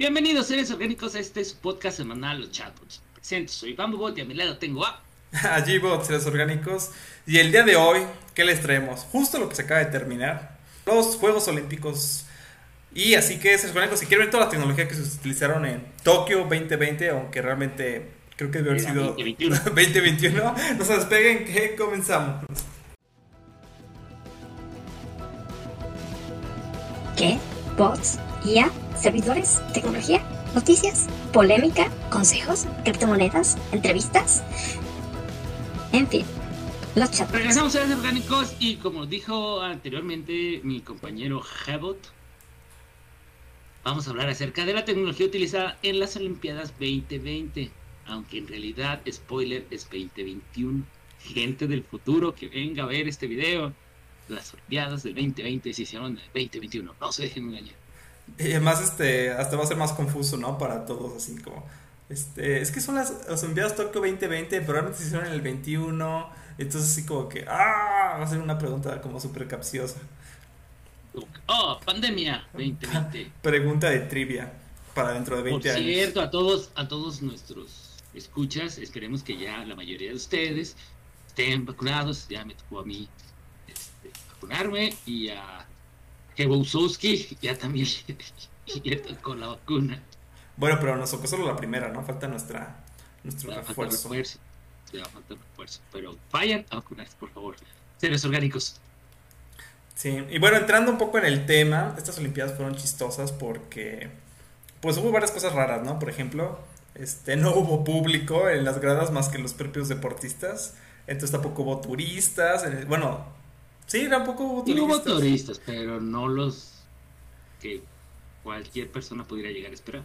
Bienvenidos seres orgánicos a este podcast semanal Los Chatbots. Presento, soy Bambobot y a mi lado tengo a... a G-Bot, seres orgánicos. Y el día de hoy, ¿qué les traemos? Justo lo que se acaba de terminar. Los Juegos Olímpicos. Y así que, seres orgánicos, si quieren ver toda la tecnología que se utilizaron en Tokio 2020, aunque realmente creo que debe haber sido 2021. 2021, no se despeguen que comenzamos. ¿Qué? ¿Bots? ¿IA? ¿Servidores? ¿Tecnología? ¿Noticias? ¿Polémica? ¿Consejos? ¿Criptomonedas? ¿Entrevistas? En fin, los chatbots. Regresamos seres orgánicos y como dijo anteriormente mi compañero Jebot, vamos a hablar acerca de la tecnología utilizada en las Olimpiadas 2020. Aunque en realidad, spoiler, es 2021. Gente del futuro que venga a ver este video. Las Olimpiadas del 2020 se hicieron en el 2021. No se dejen engañar. Y además, este, hasta va a ser más confuso, ¿no? Para todos, así como. Este, es que son las, Olimpiadas Tokio 2020, pero realmente se hicieron en el 21. Entonces, así como que. ¡Ah! Va a ser una pregunta como súper capciosa. Oh, pandemia 2020. Pregunta de trivia para dentro de 20 Por años. cierto, a todos, a todos nuestros escuchas, esperemos que ya la mayoría de ustedes estén vacunados. Ya me tocó a mí este, vacunarme y a Jebusowski ya también le tocó la vacuna. Bueno, pero nos tocó solo la primera, ¿no? Falta nuestra, nuestro refuerzo. refuerzo. Ya falta refuerzo. Pero vayan a vacunarse, por favor. Seres orgánicos. Sí, y bueno, entrando un poco en el tema, estas Olimpiadas fueron chistosas porque pues hubo varias cosas raras, ¿no? Por ejemplo, este no hubo público en las gradas más que los propios deportistas, entonces tampoco hubo turistas, bueno, sí, tampoco hubo Y turistas. hubo turistas, pero no los que cualquier persona pudiera llegar a esperar.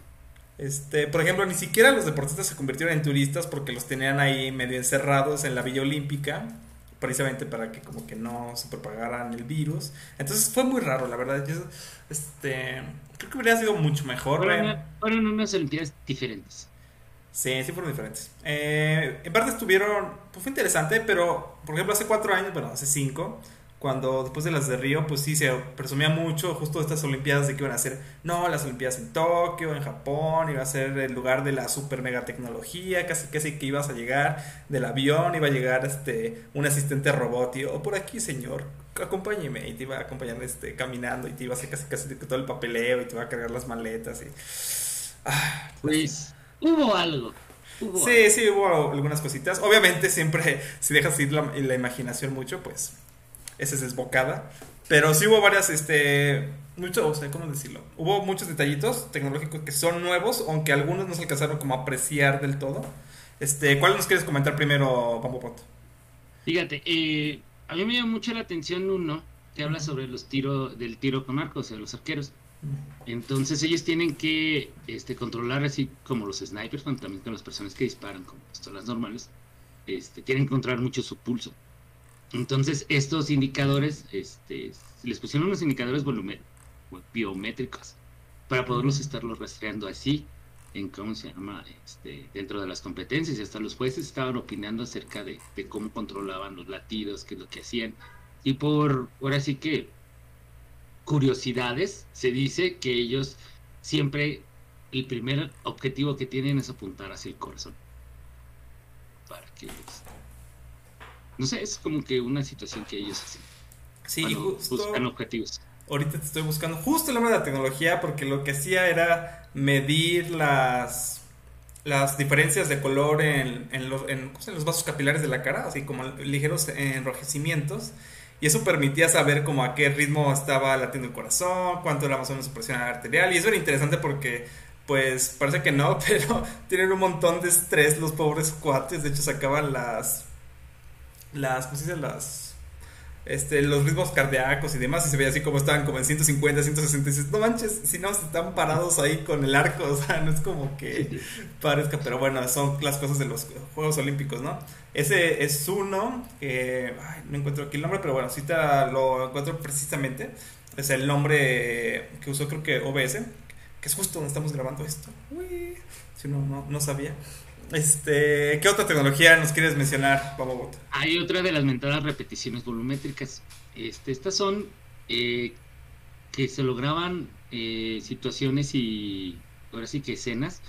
Este, por ejemplo, ni siquiera los deportistas se convirtieron en turistas porque los tenían ahí medio encerrados en la Villa Olímpica, precisamente para que como que no se propagaran el virus. Entonces fue muy raro, la verdad. Yo, este, creo que hubiera sido mucho mejor. Fueron, fueron unas Olimpiadas diferentes. Sí, sí fueron diferentes. Eh, en parte estuvieron, pues fue interesante, pero por ejemplo hace cuatro años, bueno, hace cinco, cuando después de las de Río, pues sí se presumía mucho justo de estas Olimpiadas de que iban a ser, no, las Olimpiadas en Tokio, en Japón, iba a ser el lugar de la super mega tecnología, casi casi que ibas a llegar del avión, iba a llegar este un asistente robot y, oh, por aquí señor, acompáñeme, y te iba a acompañar este, caminando y te iba a hacer casi casi todo el papeleo y te iba a cargar las maletas y... Ah, Pues hubo algo. Hubo algo. Sí, sí, hubo algunas cositas. Obviamente, siempre, si dejas ir la, la imaginación mucho, pues esa es desbocada. Pero sí hubo varias, este, mucho, o sea, ¿cómo decirlo? Hubo muchos detallitos tecnológicos que son nuevos, aunque algunos no se alcanzaron como a apreciar del todo. Este, ¿cuál nos quieres comentar primero, Pamopot? Fíjate, eh, a mí me llama mucho la atención uno que habla sobre los tiros del tiro con arco, o sea, los arqueros. Entonces ellos tienen que este, controlar así como los snipers, bueno, también con las personas que disparan con pistolas normales, este, tienen que controlar mucho su pulso. Entonces estos indicadores, este, les pusieron unos indicadores biométricos para poderlos estarlos rastreando así en cómo se llama este, dentro de las competencias y hasta los jueces estaban opinando acerca de, de cómo controlaban los latidos, qué es lo que hacían. Y por ahora sí que curiosidades, se dice que ellos siempre el primer objetivo que tienen es apuntar hacia el corazón. Para que los- no sé, es como que una situación que ellos hacen. Sí, justo. buscan objetivos. Ahorita te estoy buscando justo el nombre de la tecnología porque lo que hacía era medir las las diferencias de color en, en los, en, los vasos capilares de la cara, así como ligeros enrojecimientos. Y eso permitía saber como a qué ritmo estaba latiendo el corazón, cuánto era más o menos su presión arterial. Y eso era interesante porque, pues, parece que no, pero tienen un montón de estrés los pobres cuates. De hecho, sacaban las... Las, ¿cómo se dice? Las este, los ritmos cardíacos y demás, y se veía así como estaban como en 150, 160, y dices, no manches, si no, están parados ahí con el arco, o sea, no es como que parezca, pero bueno, son las cosas de los Juegos Olímpicos, ¿no? Ese es uno, que, ay, no encuentro aquí el nombre, pero bueno, si te lo encuentro precisamente, es el nombre que usó creo que OBS, que es justo donde estamos grabando esto, Uy, si no, no, no sabía. Este, ¿qué otra tecnología nos quieres mencionar, Babobot? Hay otra de las mentadas repeticiones volumétricas. Este, estas son eh, que se lograban eh, situaciones y ahora sí que escenas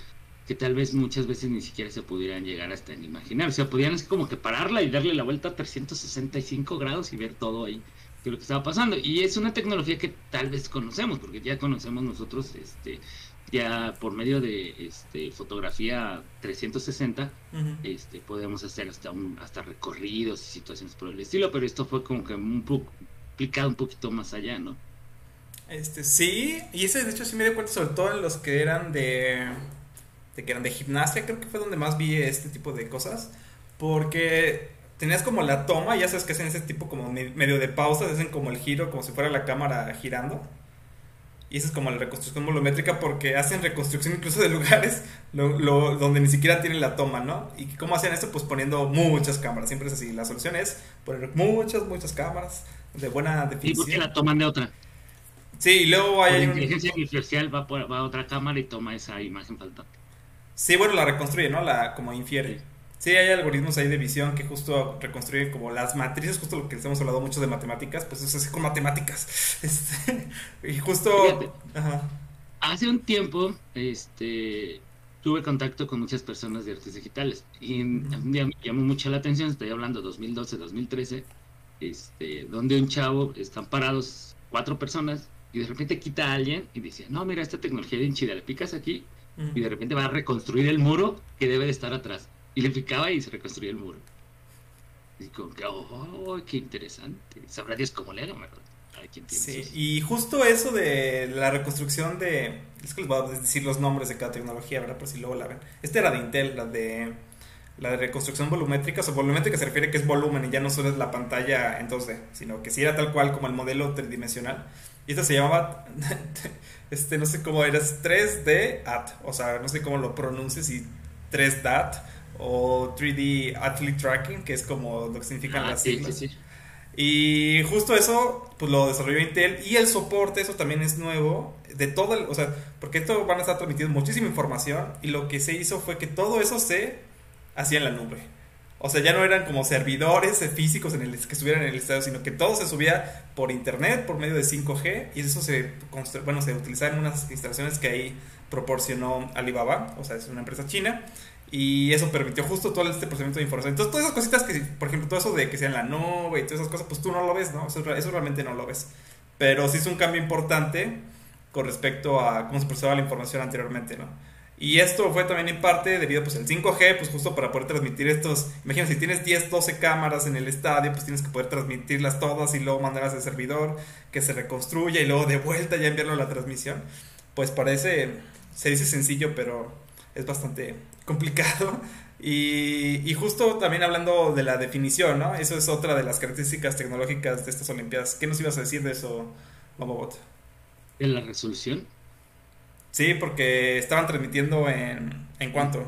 que tal vez muchas veces ni siquiera se pudieran llegar hasta imaginar. O sea, podían así como que pararla y darle la vuelta a 365 grados y ver todo ahí que lo que estaba pasando. Y es una tecnología que tal vez conocemos, porque ya conocemos nosotros este ya por medio de este, fotografía 360 este, podemos hacer hasta un, hasta recorridos y situaciones por el estilo, pero esto fue como que un poco aplicado un poquito más allá, ¿no? Este, sí, y ese de hecho sí me di cuenta sobre todo en los que eran de, de que eran de gimnasia, creo que fue donde más vi este tipo de cosas, porque tenías como la toma, ya sabes que hacen ese tipo como medio de pausas, hacen como el giro, como si fuera la cámara girando. Y esa es como la reconstrucción volumétrica porque hacen reconstrucción incluso de lugares lo, donde ni siquiera tienen la toma, ¿no? ¿Y cómo hacen esto? Pues poniendo muchas cámaras. Siempre es así. La solución es poner muchas, muchas cámaras de buena definición. ¿Y por la toman de otra? Sí, y luego hay... La inteligencia artificial va, va a otra cámara y toma esa imagen faltante. Sí, bueno, la reconstruye, ¿no? La como infiere. Sí, hay algoritmos ahí de visión que justo reconstruyen como las matrices, justo lo que les hemos hablado mucho de matemáticas, pues es así con matemáticas. Este, y justo... Hace un tiempo, este, tuve contacto con muchas personas de artes digitales y me llamó mucho la atención, estoy hablando 2012, 2013, este, donde un chavo, están parados cuatro personas y de repente quita a alguien y dice, no, mira, esta tecnología de chida, le picas aquí y de repente va a reconstruir el muro que debe de estar atrás y le picaba y se reconstruía el muro. Y como que, oh, qué interesante. Sabrá Dios cómo le hagan, ¿verdad? Sí, y justo eso de la reconstrucción de. Es que les voy a decir los nombres de cada tecnología, ¿verdad? Por si luego la ven. Este era de Intel, la de. La de reconstrucción volumétrica. O sea, volumétrica se refiere que es volumen y ya no solo es la pantalla en 2D, sino que si era tal cual como el modelo tridimensional. Y esta se llamaba. este, no sé cómo era, 3D AT. O sea, no sé cómo lo pronuncies y 3DAT o 3D Athlete Tracking, que es como lo que significan ah, las siglas. Y justo eso, pues lo desarrolló Intel y el soporte, eso también es nuevo, de todo, el, o sea, porque esto van a estar transmitiendo muchísima información y lo que se hizo fue que todo eso se hacía en la nube. O sea, ya no eran como servidores físicos en el, que estuvieran en el estadio, sino que todo se subía por internet, por medio de 5G, y eso se, bueno, se utilizaba en unas instalaciones que ahí proporcionó Alibaba, o sea, es una empresa china, y eso permitió justo todo este procedimiento de información. Entonces, todas esas cositas que, por ejemplo, todo eso de que sea en la nube y todas esas cosas, pues tú no lo ves, ¿no? Eso, realmente no lo ves. Pero sí es un cambio importante con respecto a cómo se procesaba la información anteriormente, ¿no? Y esto fue también en parte debido pues al 5G, pues justo para poder transmitir estos, imagínate si tienes 10, 12 cámaras en el estadio, pues tienes que poder transmitirlas todas y luego mandarlas al servidor, que se reconstruya y luego de vuelta ya enviarlo a la transmisión. Pues parece, se dice sencillo, pero es bastante complicado. Y, justo también hablando de la definición, ¿no? Eso es otra de las características tecnológicas de estas Olimpiadas. ¿Qué nos ibas a decir de eso, Mamobot? ¿En la resolución? Sí, porque estaban transmitiendo en... ¿En cuánto?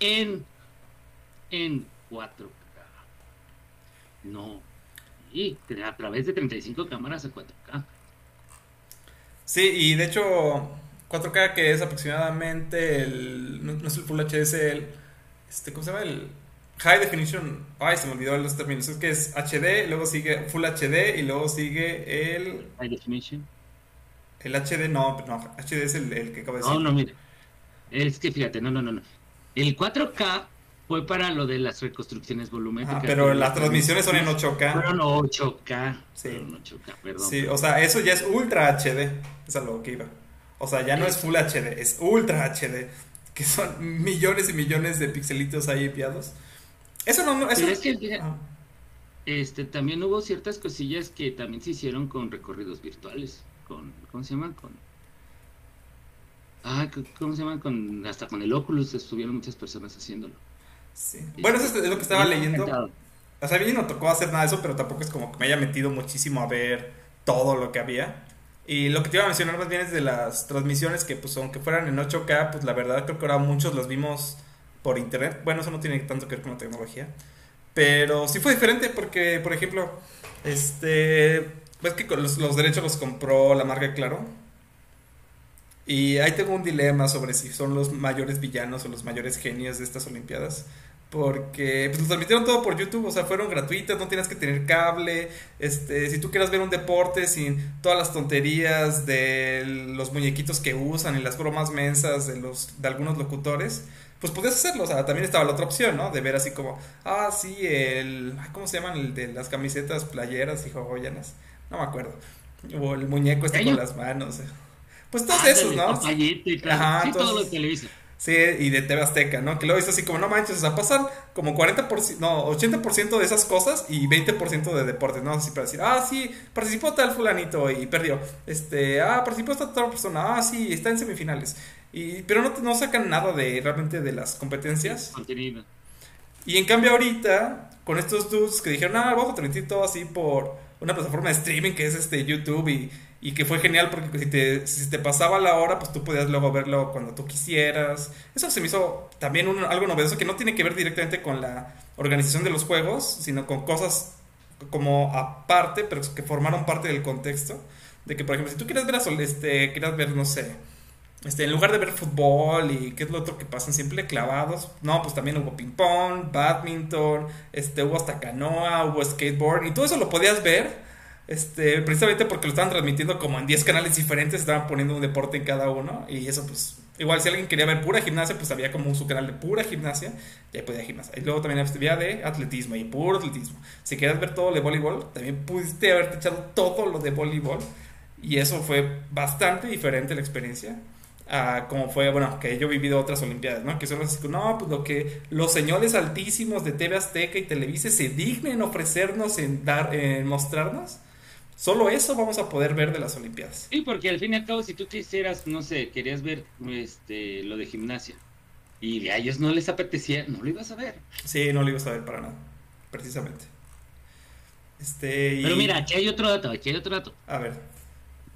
En... En 4K. No. Y a través de 35 cámaras a 4K. Sí, y de hecho 4K que es aproximadamente el. No, es el Full HD, es el. Este, ¿Cómo se llama? El High Definition. Ay, se me olvidó los términos. Es que es HD, luego sigue Full HD y luego sigue el. High Definition. El HD, no, no, HD es el, el que acabo de decir. No, no, mire. Es que fíjate, no, no, no. no. El 4K fue para lo de las reconstrucciones volumétricas. Ah, pero las transmisiones son en 8K. Fueron 8K. Sí. Fueron 8K, perdón. Sí, o sea, eso ya es Ultra HD. Es a lo que iba. O sea, ya no es Full HD, es Ultra HD, que son millones y millones de pixelitos ahí enviados. Eso no, eso... es que, ah. este, también hubo ciertas cosillas que también se hicieron con recorridos virtuales, con, ¿cómo se llaman? Con... Ah, ¿cómo se llaman? Con, hasta con el Oculus estuvieron muchas personas haciéndolo. Sí. Bueno, eso es lo que estaba leyendo. O sea, a mí no tocó hacer nada de eso, pero tampoco es como que me haya metido muchísimo a ver todo lo que había. Y lo que te iba a mencionar más bien es de las transmisiones que, pues, aunque fueran en 8K, pues la verdad creo que ahora muchos los vimos por internet. Bueno, eso no tiene tanto que ver con la tecnología. Pero sí fue diferente porque, por ejemplo, este. Ves que los, los derechos los compró la marca Claro. Y ahí tengo un dilema sobre si son los mayores villanos o los mayores genios de estas Olimpiadas. Porque pues, lo transmitieron todo por YouTube, o sea, fueron gratuitas, no tienes que tener cable, este, si tú quieres ver un deporte sin todas las tonterías de los muñequitos que usan y las bromas mensas de los de algunos locutores, pues podías hacerlo, o sea, también estaba la otra opción, ¿no? De ver así como, ah, sí, el, ¿cómo se llaman? El de las camisetas playeras y joyanas, no me acuerdo, o el muñeco este con las manos, pues todos esos, ¿no? Ajá, sí, todo lo televisa. Sí, y de TV Azteca, ¿no? Que luego es así como, no manches, o sea, pasan como 40%, no, 80% de esas cosas y 20% de deportes, ¿no? Así para decir, ah, sí, participó tal fulanito y perdió. Este, ah, participó esta otra persona, ah, sí, está en semifinales. Y, pero no, no sacan nada de realmente de las competencias. Y en cambio ahorita, con estos dudes que dijeron, ah, vamos a transmitir todo así por una plataforma de streaming que es este YouTube y y que fue genial porque si te, si te pasaba la hora, pues tú podías luego verlo cuando tú quisieras. Eso se me hizo también algo novedoso que no tiene que ver directamente con la organización de los juegos, sino con cosas como aparte, pero que formaron parte del contexto. De que, por ejemplo, si tú quieres ver, a este, quieres ver, no sé, este, en lugar de ver fútbol y qué es lo otro que pasan siempre clavados, no, pues también hubo ping pong, badminton, este, hubo hasta canoa, hubo skateboard y todo eso lo podías ver este, precisamente porque lo estaban transmitiendo como en 10 canales diferentes, estaban poniendo un deporte en cada uno. Y eso, pues, igual si alguien quería ver pura gimnasia, pues había como su canal de pura gimnasia, y ahí podía gimnasia. Y luego también había de atletismo y puro atletismo. Si querías ver todo lo de voleibol, también pudiste haberte echado todo lo de voleibol. Y eso fue bastante diferente la experiencia. A como fue, bueno, que yo he vivido otras Olimpiadas, ¿no? Que son así, no, pues lo que los señores altísimos de TV Azteca y Televisa se dignen ofrecernos en dar, en mostrarnos, Solo eso vamos a poder ver de las Olimpiadas. Sí, porque al fin y al cabo, si tú quisieras, no sé, querías ver este, lo de gimnasia y a ellos no les apetecía, no lo ibas a ver. Sí, no lo ibas a ver para nada, precisamente. Este, Pero mira, aquí hay otro dato, aquí hay otro dato. A ver.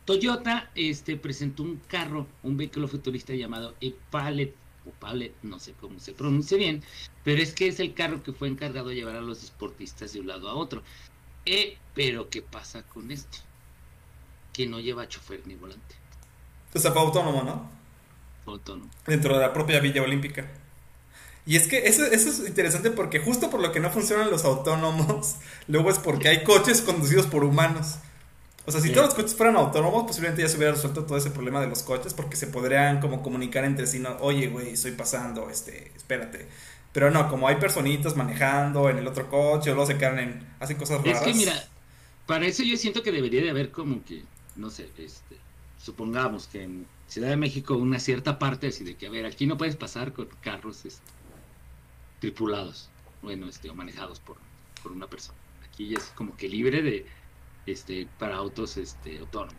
Toyota este, presentó un carro, un vehículo futurista llamado E-Pallet, o Pallet, no sé cómo se pronuncia bien, pero es que es el carro que fue encargado de llevar a los deportistas de un lado a otro. Eh, pero ¿qué pasa con esto? Que no lleva chofer ni volante. O sea, fue autónomo, ¿no? autónomo. Dentro de la propia Villa Olímpica. Y es que eso, eso, es interesante porque justo por lo que no funcionan los autónomos, luego es porque hay coches conducidos por humanos. O sea, si todos los coches fueran autónomos, posiblemente ya se hubiera resuelto todo ese problema de los coches porque se podrían como comunicar entre sí, no, oye, güey, estoy pasando, este, espérate. Pero no, como hay personitas manejando en el otro coche, o luego se quedan en. hacen cosas raras. Es que mira, para eso yo siento que debería de haber como que, no sé, este, supongamos que en Ciudad de México una cierta parte así de que, a ver, aquí no puedes pasar con carros este, tripulados, bueno, este, o manejados por, por una persona. Aquí ya es como que libre de, este, para autos, este, autónomos.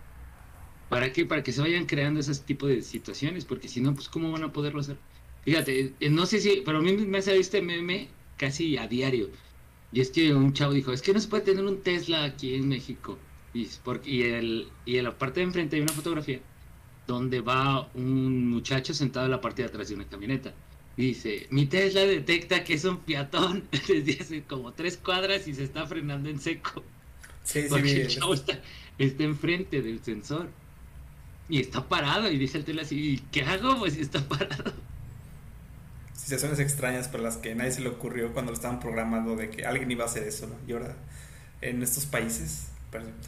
¿Para qué? Para que se vayan creando ese tipo de situaciones, porque si no, pues, ¿cómo van a poderlo hacer? Fíjate, eh, no sé si, pero a mí me ha salido este meme casi a diario. Y es que un chavo dijo, es que no se puede tener un Tesla aquí en México. Y, porque, y, el, y en la parte de enfrente hay una fotografía donde va un muchacho sentado en la parte de atrás de una camioneta. Dice, mi Tesla detecta que es un peatón desde hace como tres cuadras y se está frenando en seco. Sí, porque el chavo está, está enfrente del sensor. Y está parado y dice el Tesla así, ¿qué hago? Pues está parado situaciones extrañas por las que nadie se le ocurrió cuando lo estaban programando de que alguien iba a hacer eso, ¿no? Y ahora en estos países.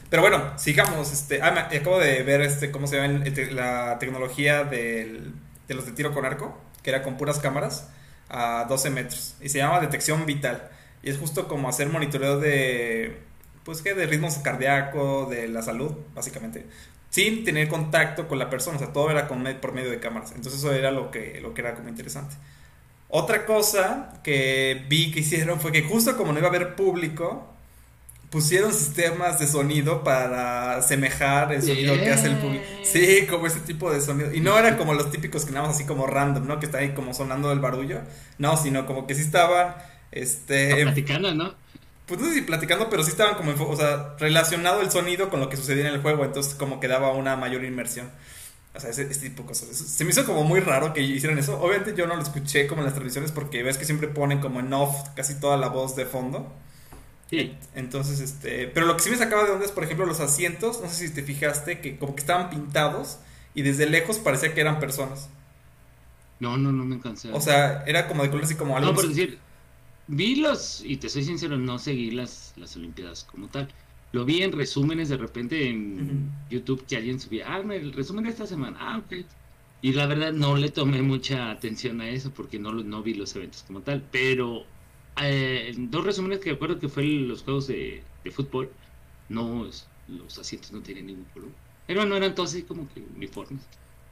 Pero, bueno, sigamos. Este, ah, acabo de ver este cómo se llama la tecnología del, de los de tiro con arco, que era con puras cámaras a 12 metros. Y se llama detección vital. Y es justo como hacer monitoreo de, pues que de ritmos cardíaco, de la salud, básicamente. Sin tener contacto con la persona, o sea, todo era con, por medio de cámaras. Entonces eso era lo que, lo que era como interesante. Otra cosa que vi que hicieron fue que justo como no iba a haber público, pusieron sistemas de sonido para asemejar el sonido que hace el público. Sí, como ese tipo de sonido. Y no era como los típicos que nada más así como random, ¿no? Que está ahí como sonando el barullo. No, sino como que sí estaban, este... Platicando, ¿no? Pues no sé si platicando, pero sí estaban como, o sea, relacionado el sonido con lo que sucedía en el juego. Entonces como que daba una mayor inmersión. O sea, ese, tipo de cosas. se me hizo como muy raro que hicieran eso. Obviamente yo no lo escuché como en las tradiciones porque ves que siempre ponen como en off casi toda la voz de fondo. Sí. Entonces, este... Pero lo que sí me sacaba de onda es, por ejemplo, los asientos. No sé si te fijaste que como que estaban pintados y desde lejos parecía que eran personas. No, no, no me cansé. O sea, era como de color así como algo... No, por decir... vi los, y te soy sincero, no seguí las, las Olimpiadas como tal. Lo vi en resúmenes de repente en YouTube que alguien subía, ah, el resumen de esta semana, ah, ok. Y la verdad no le tomé mucha atención a eso porque no, no vi los eventos como tal. Pero eh, dos resúmenes que recuerdo que fue los juegos de, de fútbol, no, los asientos no tienen ningún color. Pero no eran todos así como que uniformes.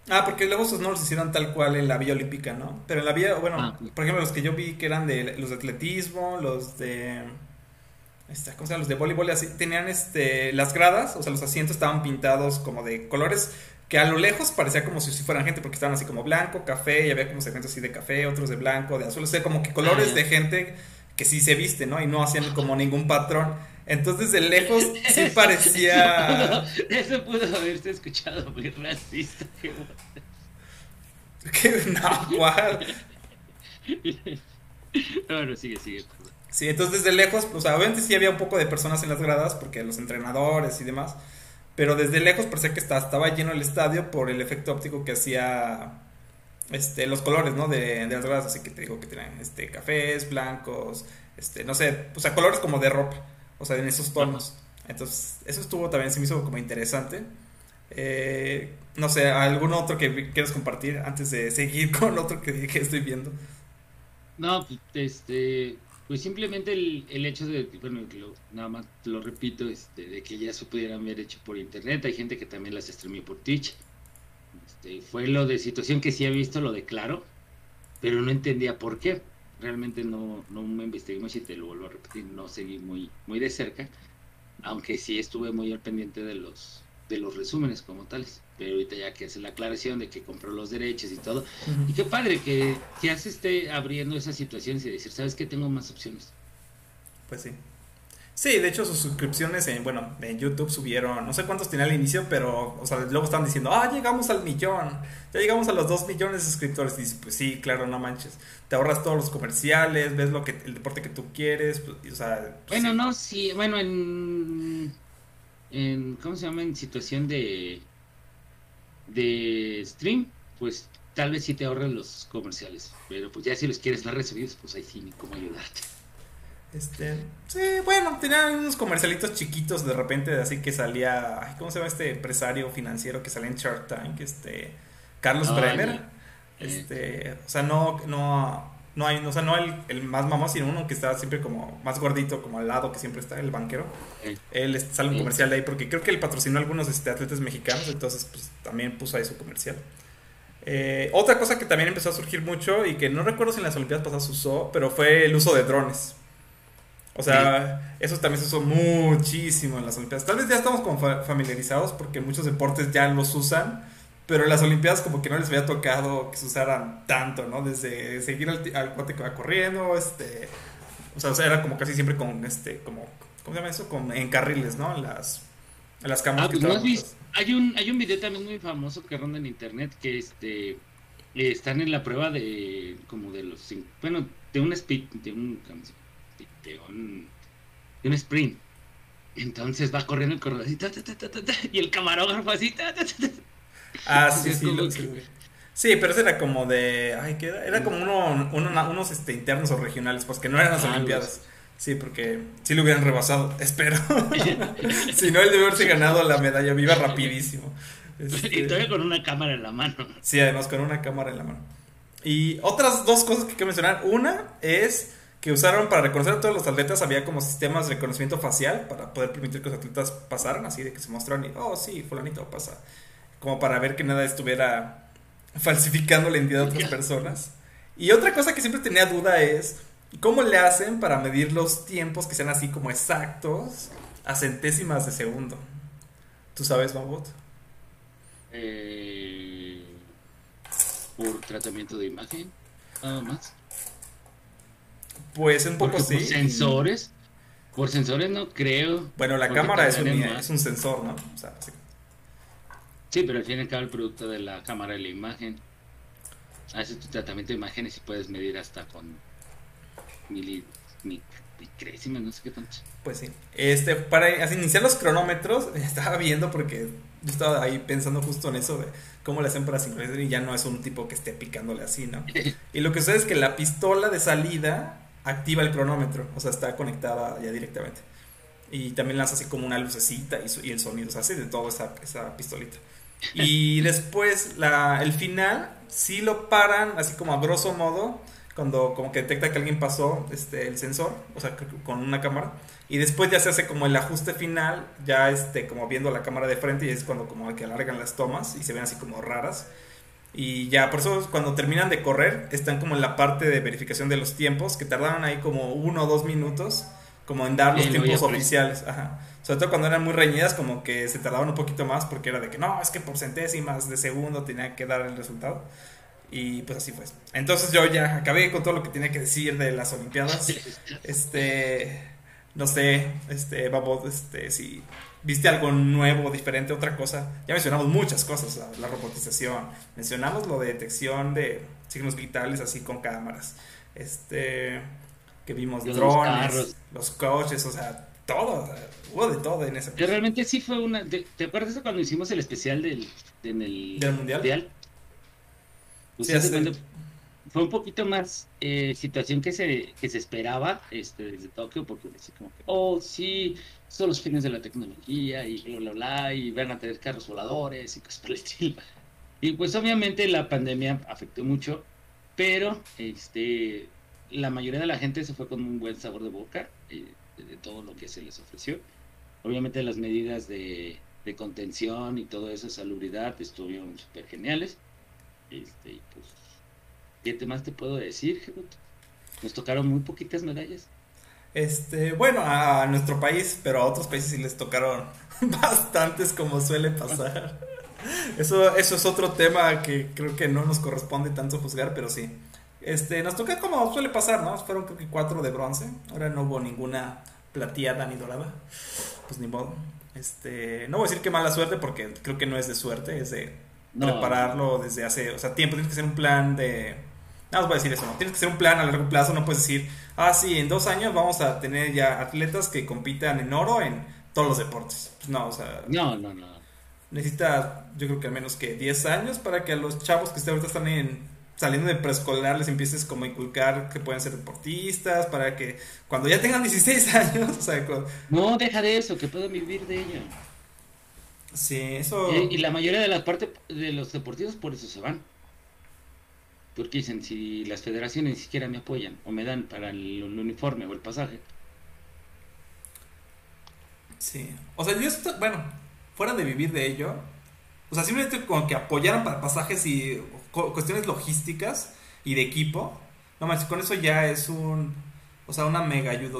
Ah, porque luego esos no los hicieron tal cual en la Vía Olímpica, ¿no? Pero en la Vía, bueno, Ah, por ejemplo, los que yo vi que eran de los de atletismo, los de. Esta, ¿Cómo se llama? Los de voleibol, así. Tenían este, las gradas, o sea, los asientos estaban pintados como de colores que a lo lejos parecía como si fueran gente, porque estaban así como blanco, café, y había como segmentos así de café, otros de blanco, de azul, o sea, como que colores Ah, ya. de gente que sí se viste, ¿no? Y no hacían como ningún patrón. Entonces, de lejos sí parecía. Eso pudo haberse escuchado muy racista. qué no, ¿cuál? bueno, sigue, sigue. perdón. Sí, entonces desde lejos, o sea, obviamente sí había un poco de personas en las gradas, porque los entrenadores y demás, pero desde lejos parecía que estaba, estaba lleno el estadio por el efecto óptico que hacía este, los colores, ¿no? De, de las gradas, así que te digo que tenían este, cafés, blancos, este, no sé, o sea, colores como de ropa, o sea, en esos tonos. Entonces, eso estuvo también, se me hizo como interesante. Eh, no sé, ¿algún otro que quieras compartir antes de seguir con otro que, que estoy viendo? No, pues, este, pues simplemente el, el hecho de, bueno, lo- nada más lo repito, este, de que ya se pudieran ver hecho por internet, hay gente que también las streamó por Twitch. Este, fue lo de situación que sí he visto, lo declaro, pero no entendía por qué. Realmente no, no me investigué mucho y te lo vuelvo a repetir, no seguí muy, muy de cerca, aunque sí estuve muy al pendiente de los, de los resúmenes como tales. Pero ahorita ya que hace la aclaración de que compró los derechos y todo, y qué padre que ya se esté abriendo esas situaciones y decir, ¿sabes qué? Tengo más opciones. Pues sí. Sí, de hecho sus suscripciones en, bueno, en YouTube subieron, no sé cuántos tenía al inicio, pero, o sea, luego estaban diciendo, ah, llegamos al millón, ya llegamos a los dos millones de suscriptores. Y dices, pues sí, claro, no manches. Te ahorras todos los comerciales, ves lo que, el deporte que tú quieres, pues, y, o sea, pues Bueno, sí. no, sí, bueno, en, en, ¿cómo se llama? En situación de, de stream, pues tal vez sí te ahorran los comerciales, pero pues ya si los quieres ver recibidos, pues ahí sí, ni cómo ayudarte. Este, sí, bueno, tenían unos comercialitos chiquitos de repente, así que salía, ay, ¿cómo se llama este empresario financiero que salía en Shark Tank? Este, Carlos Bremer. ya. Este, o sea, no, no, no hay, o sea, no el, el más mamón, sino uno que está siempre como más gordito, como al lado, que siempre está el banquero. Eh, Él sale un Sí. comercial de ahí porque creo que él patrocinó a algunos este, atletas mexicanos, entonces pues también puso ahí su comercial. Eh, otra cosa que también empezó a surgir mucho y que no recuerdo si en las Olimpiadas pasadas usó, pero fue el uso de drones. O sea, eso también se usó muchísimo en las Olimpiadas. Tal vez ya estamos como fa- familiarizados porque muchos deportes ya los usan, pero en las Olimpiadas como que no les había tocado que se usaran tanto, ¿no? Desde seguir al, al cuate que va corriendo, este... O sea, o sea, era como casi siempre con, este, como... ¿Cómo se llama eso? Con, en carriles, ¿no? En las, en las cámaras Ah, que pues no visto. Hay un, hay un video también muy famoso que ronda en internet que este eh, están en la prueba de como de los cin- bueno de un speed de un ¿cómo se llama? De un, de un sprint entonces va corriendo el corredor así, ta, ta, ta, y el camarógrafo así. Ah, sí, sí, como lo- que- sí, pero ese era como de. Ay, ¿qué era? Era como uno, uno- unos este, internos o regionales, pues que no eran las Ah, Olimpiadas. Sí, porque sí lo hubieran rebasado, espero. si no, él debe haberse ganado la medalla viva rapidísimo. Este, y todavía con una cámara en la mano Sí, además con una cámara en la mano. Y otras dos cosas que quiero mencionar. Una es que usaron para reconocer a todos los atletas, había como sistemas de reconocimiento facial para poder permitir que los atletas pasaran, así de que se mostraran y, oh, sí, fulanito pasa. Como para ver que nada estuviera falsificando la identidad de otras personas. Y otra cosa que siempre tenía duda es, ¿cómo le hacen para medir los tiempos que sean así como exactos a centésimas de segundo? ¿Tú sabes, Mabot? Eh, por tratamiento de imagen nada más Pues un poco porque sí. por sensores por sensores no creo Bueno, la cámara es un, es sensor, ¿no? O sea, sí. Sí, pero al fin y al cabo el producto de la cámara de la imagen. Haces tu tratamiento de imágenes y puedes medir hasta con mili, mic- micrésimas, no sé qué tanto. Pues sí. Este, para así, iniciar los cronómetros, estaba viendo porque yo estaba ahí pensando justo en eso de cómo le hacen para sincronizar y ya no es un tipo que esté picándole así, ¿no? Y lo que sucede es que la pistola de salida activa el cronómetro, o sea, está conectada ya directamente. Y también lanza así como una lucecita y, el sonido, o sea, hace de todo esa, esa pistolita. Y después la, el final, sí lo paran, así como a grosso modo, cuando como que detecta que alguien pasó este, el sensor, o sea, con una cámara. Y después ya se hace como el ajuste final, ya este, como viendo la cámara de frente y es cuando como que alargan las tomas y se ven así como raras. Y ya, por eso cuando terminan de correr, están como en la parte de verificación de los tiempos, que tardaron ahí como uno o dos minutos, como en dar los tiempos oficiales. Ajá. Sobre todo cuando eran muy reñidas, como que se tardaban un poquito más, porque era de que no, es que por centésimas de segundo tenía que dar el resultado. Y pues así fue. Entonces yo ya acabé con todo lo que tenía que decir de las Olimpiadas. Este no sé, este, vamos, este, si viste algo nuevo, diferente, otra cosa. Ya mencionamos muchas cosas, la, robotización, mencionamos lo de detección de signos vitales así con cámaras, este, que vimos drones, los, coches, o sea, todo, hubo de todo en ese. realmente sí fue una, ¿te acuerdas de cuando hicimos el especial del, en el ¿Del mundial? sí, fue un poquito más eh, situación que se, que se esperaba este, desde Tokio, porque decía como que, oh, sí, son los fines de la tecnología y bla, bla, bla, y van a tener carros voladores y cosas por el estilo. Y pues obviamente la pandemia afectó mucho, pero este, la mayoría de la gente se fue con un buen sabor de boca eh, de todo lo que se les ofreció. Obviamente las medidas de, de contención y todo eso, salubridad, estuvieron súper geniales. Este, y pues ¿Qué más te puedo decir, Nos tocaron muy poquitas medallas. Este, bueno, a nuestro país, pero a otros países sí les tocaron bastantes como suele pasar. Eso, eso es otro tema que creo que no nos corresponde tanto juzgar, pero sí. Este, nos toca como suele pasar, ¿no? Fueron creo que cuatro de bronce. Ahora no hubo ninguna plateada ni dorada. Pues ni modo. Este, no voy a decir que mala suerte porque creo que no es de suerte, es de prepararlo desde hace, o sea, tiempo. Tienes que hacer un plan de Nada os voy a decir eso, ¿no? Tienes que hacer un plan a largo plazo, no puedes decir, ah, sí, en dos años vamos a tener ya atletas que compitan en oro en todos los deportes. Pues no, o sea. No, no, no. Necesita, yo creo que al menos que 10 años para que a los chavos que ahorita están en, saliendo de preescolar les empieces como a inculcar que pueden ser deportistas, para que cuando ya tengan 16 años, o sea. No, deja de eso, que puedan vivir de ello. Sí, eso. Y, y la mayoría de las partes de los deportistas por eso se van. Porque dicen, si las federaciones ni siquiera me apoyan o me dan para el, uniforme o el pasaje. Sí. O sea, yo estoy, bueno, fuera de vivir de ello, o sea, simplemente como que apoyaran para pasajes y cuestiones logísticas y de equipo, no más, con eso ya es un, o sea, una mega ayuda.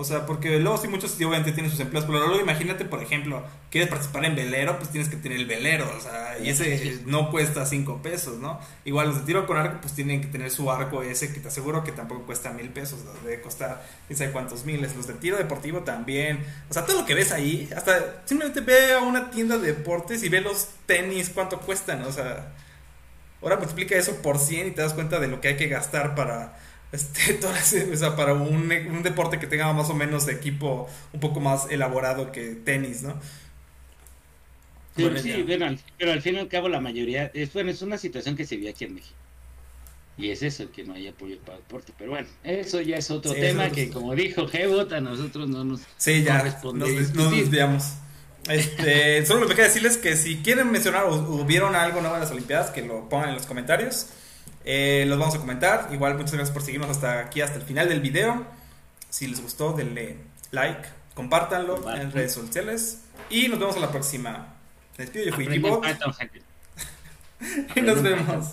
O sea, porque luego sí muchos obviamente tienen sus empleos, pero luego imagínate, por ejemplo, quieres participar en velero, pues tienes que tener el velero, o sea, y ese no cuesta cinco pesos, ¿no? Igual los de tiro con arco, pues tienen que tener su arco ese, que te aseguro que tampoco cuesta mil pesos, debe costar quién sabe cuántos miles. Los de tiro deportivo también, o sea, todo lo que ves ahí, hasta simplemente ve a una tienda de deportes y ve los tenis, cuánto cuestan, o sea, ahora multiplica eso por 100 y te das cuenta de lo que hay que gastar para este, o sea, para un, un, deporte que tenga más o menos de equipo un poco más elaborado que tenis, ¿no? Sí, pero al fin y al cabo la mayoría, es, bueno, es una situación que se vio aquí en México. Y es eso, que no hay apoyo para el deporte. Pero bueno, eso ya es otro tema que, como dijo Gebot, a nosotros no nos sí, ya, nos, nos desviamos. Este, solo me queda decirles que si quieren mencionar o, vieron algo nuevo en las Olimpiadas, que lo pongan en los comentarios. Eh, los vamos a comentar. Igual muchas gracias por seguirnos hasta aquí, hasta el final del video. Si les gustó, denle like, compártanlo en redes sociales. Y nos vemos a la próxima. Les pido yo fui y nos vemos.